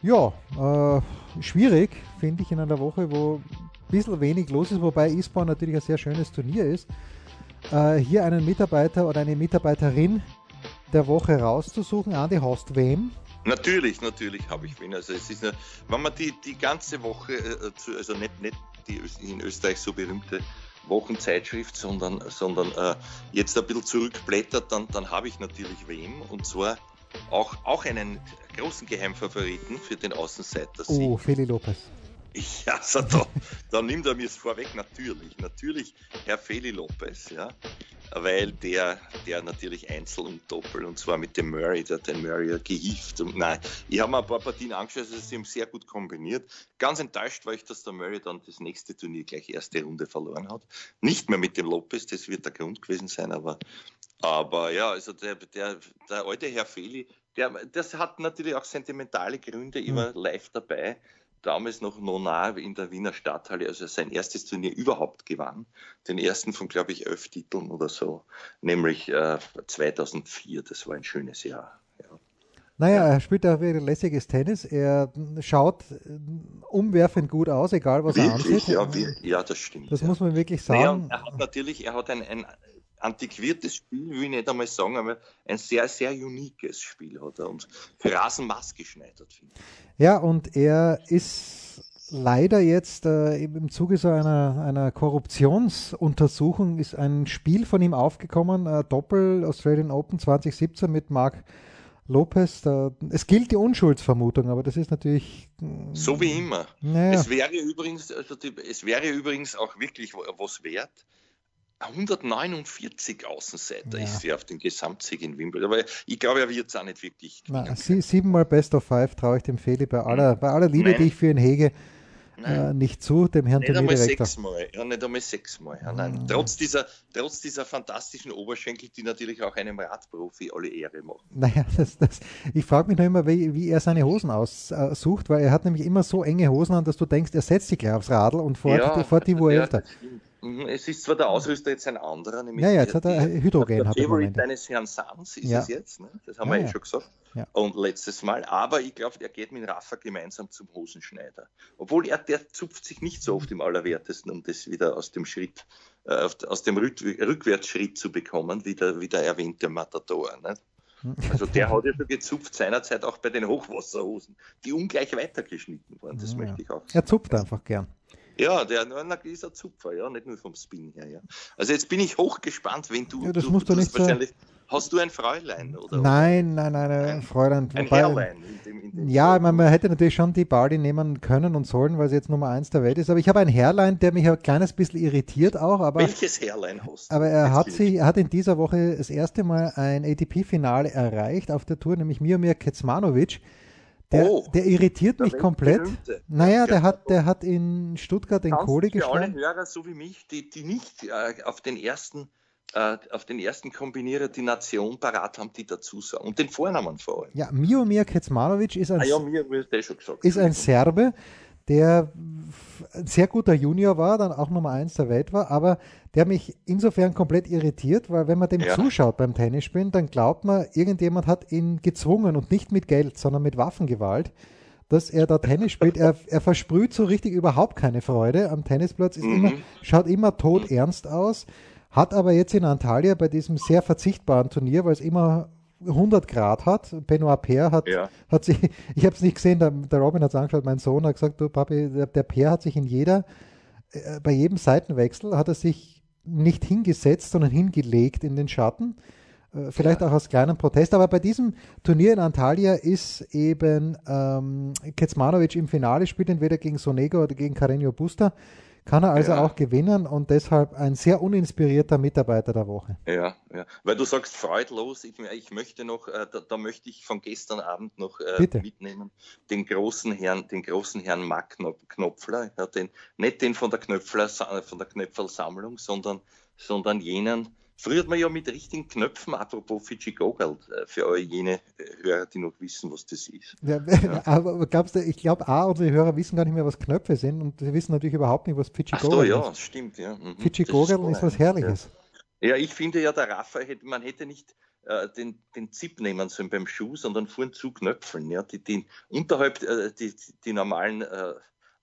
Speaker 3: Ja, äh, schwierig, finde ich, in einer Woche, wo ein bisschen wenig los ist, wobei Eastbourne natürlich ein sehr schönes Turnier ist. Äh, hier einen Mitarbeiter oder eine Mitarbeiterin der Woche rauszusuchen. Andi, hast wem?
Speaker 4: Natürlich, natürlich habe ich wen. Also es ist eine, wenn man die, die ganze Woche, äh, zu, also nicht, nicht die in Österreich so berühmte Wochenzeitschrift, sondern, sondern äh, jetzt ein bisschen zurückblättert, dann, dann habe ich natürlich wem. Und zwar auch, auch einen großen Geheimfavoriten für den Außenseiter.
Speaker 3: Oh, Feli Lopez.
Speaker 4: Ja, *laughs* also da, da nimmt er mir es vorweg, natürlich. Natürlich Herr Feli Lopez, ja weil der, der natürlich Einzel und Doppel und zwar mit dem Murray, der hat den Murray gehieft. Und nein, ich habe mir ein paar Partien angeschaut, also sie haben sehr gut kombiniert. Ganz enttäuscht war ich, dass der Murray dann das nächste Turnier gleich erste Runde verloren hat. Nicht mehr mit dem Lopez, das wird der Grund gewesen sein, aber, aber ja, also der, der, der alte Herr Feli, der, das hat natürlich auch sentimentale Gründe, ich war mhm. live dabei damals noch Nonar in der Wiener Stadthalle, also sein erstes Turnier überhaupt gewann. Den ersten von, glaube ich, elf Titeln oder so, nämlich äh, 2004. Das war ein schönes Jahr. Ja.
Speaker 3: Naja, er spielt auch wieder lässiges Tennis. Er schaut umwerfend gut aus, egal was
Speaker 4: wirklich?
Speaker 3: er
Speaker 4: ansieht. Ja, ja, das stimmt.
Speaker 3: Das ja. muss man wirklich sagen.
Speaker 4: Naja, er hat natürlich, er hat ein, ein antiquiertes Spiel, will ich nicht einmal sagen, aber ein sehr, sehr uniques Spiel hat er und für Rasen maßgeschneidert, finde ich.
Speaker 3: Ja, und er ist leider jetzt äh, im Zuge so einer, einer Korruptionsuntersuchung ist ein Spiel von ihm aufgekommen, äh, Doppel Australian Open 2017 mit Marc Lopez. Da, es gilt die Unschuldsvermutung, aber das ist natürlich.
Speaker 4: So wie immer. Naja. Es wäre übrigens, also die, es wäre übrigens auch wirklich was wert, 149 Außenseiter ja. ist sie auf den Gesamtsieg in Wimbledon. Aber ich glaube, er wird es auch nicht wirklich.
Speaker 3: Na, sie, siebenmal Best of Five traue ich dem Feli bei aller, bei aller Liebe, nein. die ich für ihn hege, äh, nicht zu, dem Herrn
Speaker 4: Nicht einmal sechsmal. Ja, nicht einmal sechsmal. Ja, nein. Mhm. Trotz, dieser, trotz dieser fantastischen Oberschenkel, die natürlich auch einem Radprofi alle Ehre machen.
Speaker 3: Naja, das, das, ich frage mich noch immer, wie, wie, er seine Hosen aussucht, weil er hat nämlich immer so enge Hosen an, dass du denkst, er setzt sich gleich aufs Radl und fährt, ja, fährt die Vuelta. Ja,
Speaker 4: es ist zwar der Ausrüster jetzt ein anderer,
Speaker 3: nämlich ja, ja, jetzt hat er Hydrogen.
Speaker 4: Der Favorite deines Herrn Sanz ist ja. es jetzt, ne? das haben ja, wir eh schon gesagt. Ja. Und letztes Mal, aber ich glaube, er geht mit Rafa gemeinsam zum Hosenschneider. Obwohl er, der zupft sich nicht so oft im Allerwertesten, um das wieder aus dem Schritt, äh, aus dem Rückwärtsschritt zu bekommen, wie der, wie der erwähnte Matador. Ne? Also der hat ja schon gezupft seinerzeit auch bei den Hochwasserhosen, die ungleich weitergeschnitten wurden. Das ja. möchte ich auch sagen.
Speaker 3: Er zupft einfach gern.
Speaker 4: Ja, der ist ein Zupfer, ja, nicht nur vom Spin her, ja. Also jetzt bin ich hochgespannt, wenn du,
Speaker 3: ja, das
Speaker 4: du,
Speaker 3: musst du, du nicht wahrscheinlich,
Speaker 4: hast du ein Fräulein, oder?
Speaker 3: Nein, nein, nein, ein Fräulein.
Speaker 4: Ein Herrlein. In
Speaker 3: dem, in dem ja, man, man, hätte natürlich schon die Bardi nehmen können und sollen, weil sie jetzt Nummer eins der Welt ist, aber ich habe ein Herrlein, der mich ein kleines bisschen irritiert auch, aber...
Speaker 4: Welches Herrlein hast
Speaker 3: du? Aber er hat sich, er hat in dieser Woche das erste Mal ein ATP-Finale erreicht auf der Tour, nämlich Miomir Kecmanovic, der, oh, der irritiert mich komplett. Berühmte. Naja, der hat, der hat in Stuttgart den Kohle geschlagen.
Speaker 4: Für alle Hörer, so wie mich, die, die nicht äh, auf den ersten äh, auf den ersten Kombinierer die Nation parat haben, die dazu sagen. Und den Vornamen vor allem.
Speaker 3: Ja, Miomir Kecmanovic ist ein,
Speaker 4: ah, ja, mir, ist ein
Speaker 3: Serbe, der ein sehr guter Junior war, dann auch Nummer eins der Welt war, aber der mich insofern komplett irritiert, weil wenn man dem ja. zuschaut beim Tennisspielen, dann glaubt man, irgendjemand hat ihn gezwungen und nicht mit Geld, sondern mit Waffengewalt, dass er da Tennis spielt. Er, *laughs* er versprüht so richtig überhaupt keine Freude am Tennisplatz, mhm. immer, schaut immer tot ernst aus, hat aber jetzt in Antalya bei diesem sehr verzichtbaren Turnier, weil es immer 100 Grad hat. Benoit Paire hat, ja. hat sich, *laughs* ich habe es nicht gesehen, der, der Robin hat es angeschaut, mein Sohn hat gesagt, du Papi, der, der Paire hat sich in jeder, äh, bei jedem Seitenwechsel hat er sich nicht hingesetzt, sondern hingelegt in den Schatten. Äh, vielleicht ja. auch aus kleinem Protest, aber bei diesem Turnier in Antalya ist eben ähm, Kecmanovic im Finale, spielt entweder gegen Sonego oder gegen Carreño Busta. Kann er also ja. auch gewinnen und deshalb ein sehr uninspirierter Mitarbeiter der Woche.
Speaker 4: Ja, ja. weil du sagst freudlos, ich, ich möchte noch, äh, da, da, möchte ich von gestern Abend noch äh, mitnehmen, den großen Herrn, den großen Herrn Mark Knopfler, ja, den, nicht den von der Knöpfler, von der Knöpfelsammlung, sondern, sondern jenen, Früher hat man ja mit richtigen Knöpfen, apropos Fiji Gogel, äh, für all jene äh, Hörer, die noch wissen, was das ist.
Speaker 3: Ja, *laughs* ja. Aber glaubst du, ich glaube, A, unsere Hörer wissen gar nicht mehr, was Knöpfe sind und sie wissen natürlich überhaupt nicht, was Fiji Gogel so, ist.
Speaker 4: ja, stimmt, ja.
Speaker 3: Mhm. Fiji Gogel ist, ist, was Herrliches.
Speaker 4: Ja. ja. ich finde ja, der Rafa, hätte, man hätte nicht äh, den, den Zip nehmen sollen beim Schuh, sondern fuhren zu Knöpfeln, ja, die, die unterhalb äh, die, die normalen äh,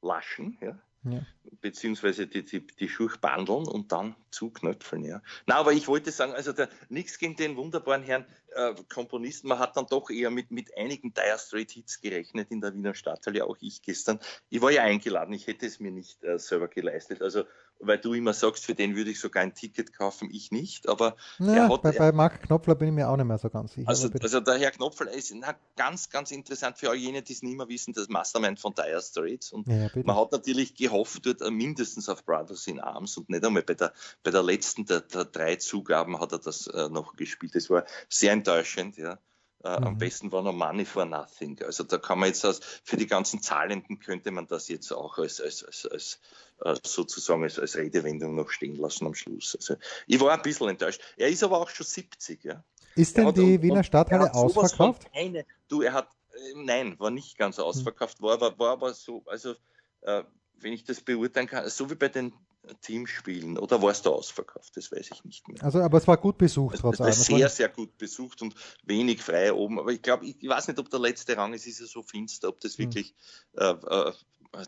Speaker 4: Laschen, ja, ja. beziehungsweise die, die, die Schuchbandeln und dann zuknöpfeln. Ja. Na, aber ich wollte sagen, also nichts gegen den wunderbaren Herrn äh, Komponisten. Man hat dann doch eher mit, mit einigen Dire Street Hits gerechnet in der Wiener Stadthalle, auch ich gestern. Ich war ja eingeladen, ich hätte es mir nicht äh, selber geleistet. Also weil du immer sagst, für den würde ich sogar ein Ticket kaufen, ich nicht. Aber
Speaker 3: ja, hat, bei, bei Marc Knopfler bin ich mir auch nicht mehr so ganz sicher.
Speaker 4: Also, also der Herr Knopfler ist na, ganz, ganz interessant für all jene, die es nicht mehr wissen, das Mastermind von Dire Straits. Und ja, man hat natürlich gehofft, dort mindestens auf Brothers in Arms und nicht einmal bei der, bei der letzten der, der drei Zugaben hat er das äh, noch gespielt. Das war sehr enttäuschend, ja. Äh, mhm. Am besten war noch Money for Nothing. Also da kann man jetzt als, für die ganzen Zahlenden könnte man das jetzt auch als, als, als, als sozusagen als, als Redewendung noch stehen lassen am Schluss. Also ich war ein bisschen enttäuscht. Er ist aber auch schon 70, ja.
Speaker 3: Ist denn die und, Wiener Stadthalle ausverkauft?
Speaker 4: Keine, du, er hat, äh, nein, war nicht ganz ausverkauft, war aber, war aber so, also äh, wenn ich das beurteilen kann, so wie bei den Teamspielen oder war es da ausverkauft? Das weiß ich nicht mehr.
Speaker 3: Also, aber es war gut besucht trotz
Speaker 4: allem. Sehr, sehr gut besucht und wenig frei oben. Aber ich glaube, ich, ich, weiß nicht, ob der letzte Rang ist, ist ja so finster, ob das hm. wirklich äh, äh,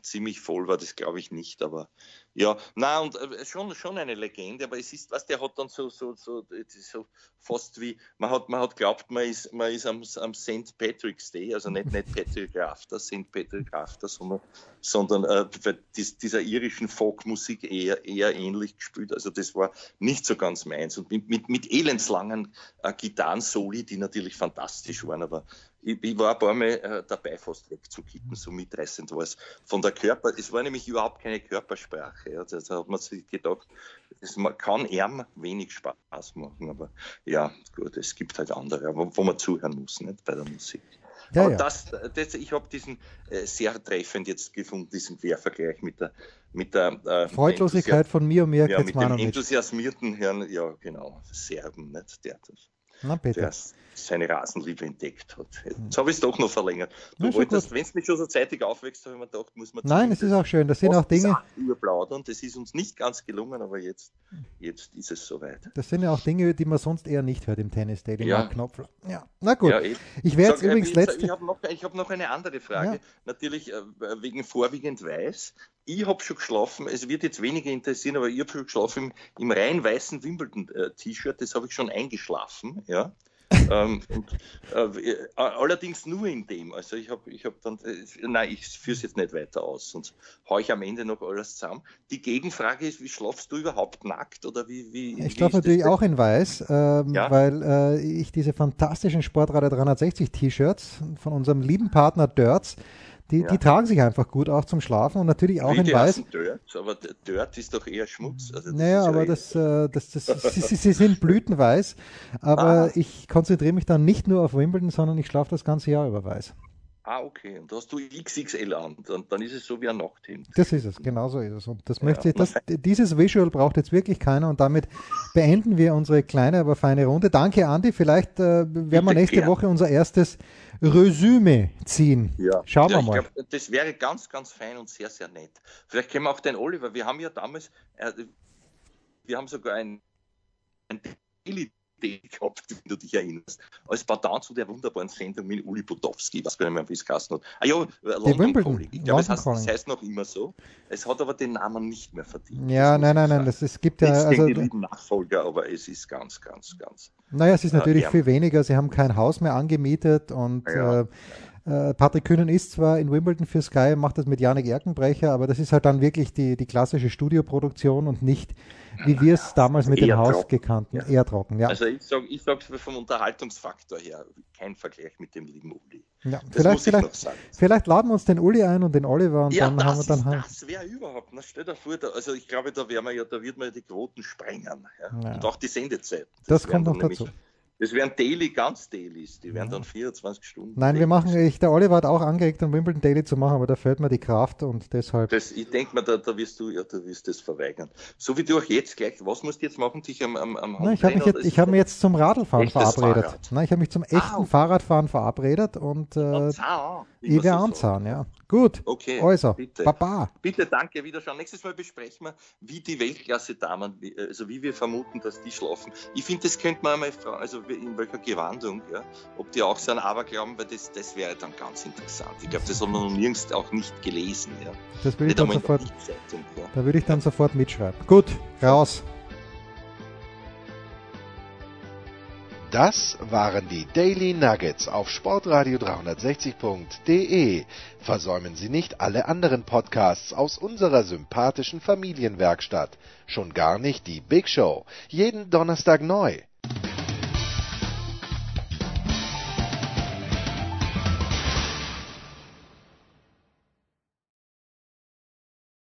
Speaker 4: ziemlich voll war, das glaube ich nicht, aber ja, na und äh, schon, schon eine Legende, aber es ist, was der hat dann so, so, so, so fast wie, man hat, man hat glaubt, man ist, man ist am, am St. Patrick's Day, also nicht, nicht Patrick Rafter, St. Patrick Rafter, sondern, sondern äh, dies, dieser irischen Folkmusik eher, eher ähnlich gespielt, also das war nicht so ganz meins und mit, mit, mit elendslangen äh, Gitarren-Soli, die natürlich fantastisch waren, aber ich, ich, war ein paar Mal äh, dabei, fast wegzukippen, so mitreißend war es. Von der Körper, es war nämlich überhaupt keine Körpersprache. Ja. Also hat man sich gedacht, es kann eher wenig Spaß machen, aber ja, gut, es gibt halt andere, wo, wo man zuhören muss, nicht bei der Musik. Ja, aber ja. Das, das, ich habe diesen äh, sehr treffend jetzt gefunden, diesen Quervergleich mit der, mit der
Speaker 3: äh, Freudlosigkeit von mir und mir
Speaker 4: ja, mit dem enthusiasmierten Herrn, ja genau, Serben, nicht der das. Der seine Rasenliebe entdeckt hat. Jetzt habe ich es doch noch verlängert. Du wolltest, wenn es mich schon so zeitig aufwächst, habe ich mir gedacht, muss man.
Speaker 3: Nein, es ist auch schön. Das sind auch Dinge.
Speaker 4: Überplaudern. Das ist uns nicht ganz gelungen, aber jetzt, jetzt ist es soweit.
Speaker 3: Das sind ja auch Dinge, die man sonst eher nicht hört im Tennis Day, ja. Knopf. Ja, na gut. Ja, ich werde jetzt übrigens letzte.
Speaker 4: Ich habe noch, hab noch eine andere Frage. Ja. Natürlich äh, wegen vorwiegend weiß. Ich habe schon geschlafen, es wird jetzt weniger interessieren, aber ich habe schon geschlafen im, im rein weißen Wimbledon-T-Shirt, das habe ich schon eingeschlafen. Ja *laughs* ähm, und, äh, allerdings nur in dem. Also ich habe ich hab dann, äh, nein, ich führe es jetzt nicht weiter aus, sonst haue ich am Ende noch alles zusammen. Die Gegenfrage ist, wie schlafst du überhaupt nackt oder wie? wie
Speaker 3: ich schlafe natürlich auch in weiß, ähm, ja? weil äh, ich diese fantastischen Sportradio 360 T-Shirts von unserem lieben Partner Dirts die, ja. die tragen sich einfach gut auch zum Schlafen und natürlich auch Wie, in Weiß.
Speaker 4: Dirt, aber Dirt ist doch eher Schmutz.
Speaker 3: Also naja, aber ja das, äh, das, das, das sie, sie, sind blütenweiß, aber ah. ich konzentriere mich dann nicht nur auf Wimbledon, sondern ich schlafe das ganze Jahr über weiß.
Speaker 4: Ah, okay. Und da hast du XXL an. Dann, dann ist es so wie ein Nachthemd.
Speaker 3: Das ist es, genau so ist es. Und das ja, möchte ich, das, dieses Visual braucht jetzt wirklich keiner. Und damit beenden wir unsere kleine, aber feine Runde. Danke, Andi. Vielleicht äh, werden wir nächste gern. Woche unser erstes Resümee ziehen. Ja. Schauen ja, wir mal.
Speaker 4: Glaub, das wäre ganz, ganz fein und sehr, sehr nett. Vielleicht können wir auch den Oliver, wir haben ja damals, äh, wir haben sogar ein, ein Daily *laughs* gehabt, wenn du dich erinnerst. Als Pardon zu der wunderbaren Sendung mit Uli Budowski, was gar nicht mehr, wie es geheißen hat. Ah ja, London Calling. Ich glaube, es heißt, das heißt noch immer so. Es hat aber den Namen nicht mehr verdient.
Speaker 3: Ja, nein, nein, nein, das, es gibt ja...
Speaker 4: also, die lieben Nachfolger, aber es ist ganz, ganz, ganz...
Speaker 3: Naja, es ist natürlich äh, viel weniger. Sie haben kein Haus mehr angemietet und... Ja, äh, äh, Patrick Kühnen ist zwar in Wimbledon für Sky, macht das mit Janik Erkenbrecher, aber das ist halt dann wirklich die, die klassische Studioproduktion und nicht, wie wir es damals mit dem Haus trocken. gekannten, ja. eher trocken. Ja.
Speaker 4: Also ich sage ich sag vom Unterhaltungsfaktor her, kein Vergleich mit dem lieben Uli.
Speaker 3: Ja, vielleicht, vielleicht, vielleicht laden wir uns den Uli ein und den Oliver und
Speaker 4: ja,
Speaker 3: dann haben wir dann
Speaker 4: halt. Das wäre überhaupt, na, stell dir vor, da, also ich glaube, da, wir ja, da wird man ja die Quoten sprengen. Und auch die Sendezeit.
Speaker 3: Das, das kommt noch dazu.
Speaker 4: Das wären Daily, ganz Dailies. Die wären dann 24 Stunden.
Speaker 3: Nein,
Speaker 4: Dailies.
Speaker 3: wir machen, ich, der Oliver hat auch angeregt, ein Wimbledon Daily zu machen, aber da fehlt mir die Kraft und deshalb.
Speaker 4: Das, ich denke mal, da, da, wirst du, ja, du wirst das verweigern. So wie du auch jetzt gleich, was musst du jetzt machen? Dich am, am, am
Speaker 3: Nein, ich habe mich, jetzt, ich hab mich jetzt zum Radlfahren verabredet. Fahrrad. Nein, ich habe mich zum echten okay. Fahrradfahren verabredet und äh, ich werde anzahlen, ja. Gut.
Speaker 4: Okay.
Speaker 3: Also,
Speaker 4: bitte.
Speaker 3: Baba.
Speaker 4: Bitte, danke, wiederschauen. Nächstes Mal besprechen wir, wie die Weltklasse-Damen, also wie wir vermuten, dass die schlafen. Ich finde, das könnte man einmal fragen, also in welcher Gewandung, ja, ob die auch so an Aberglauben, weil das, das wäre dann ganz interessant. Ich glaube, das hat man noch nirgends auch nicht gelesen. Ja.
Speaker 3: Das würde ich dann sofort, Zeitung, ja. da würde ich dann sofort mitschreiben. Gut, raus.
Speaker 2: Das waren die Daily Nuggets auf Sportradio 360.de. Versäumen Sie nicht alle anderen Podcasts aus unserer sympathischen Familienwerkstatt. Schon gar nicht die Big Show. Jeden Donnerstag neu.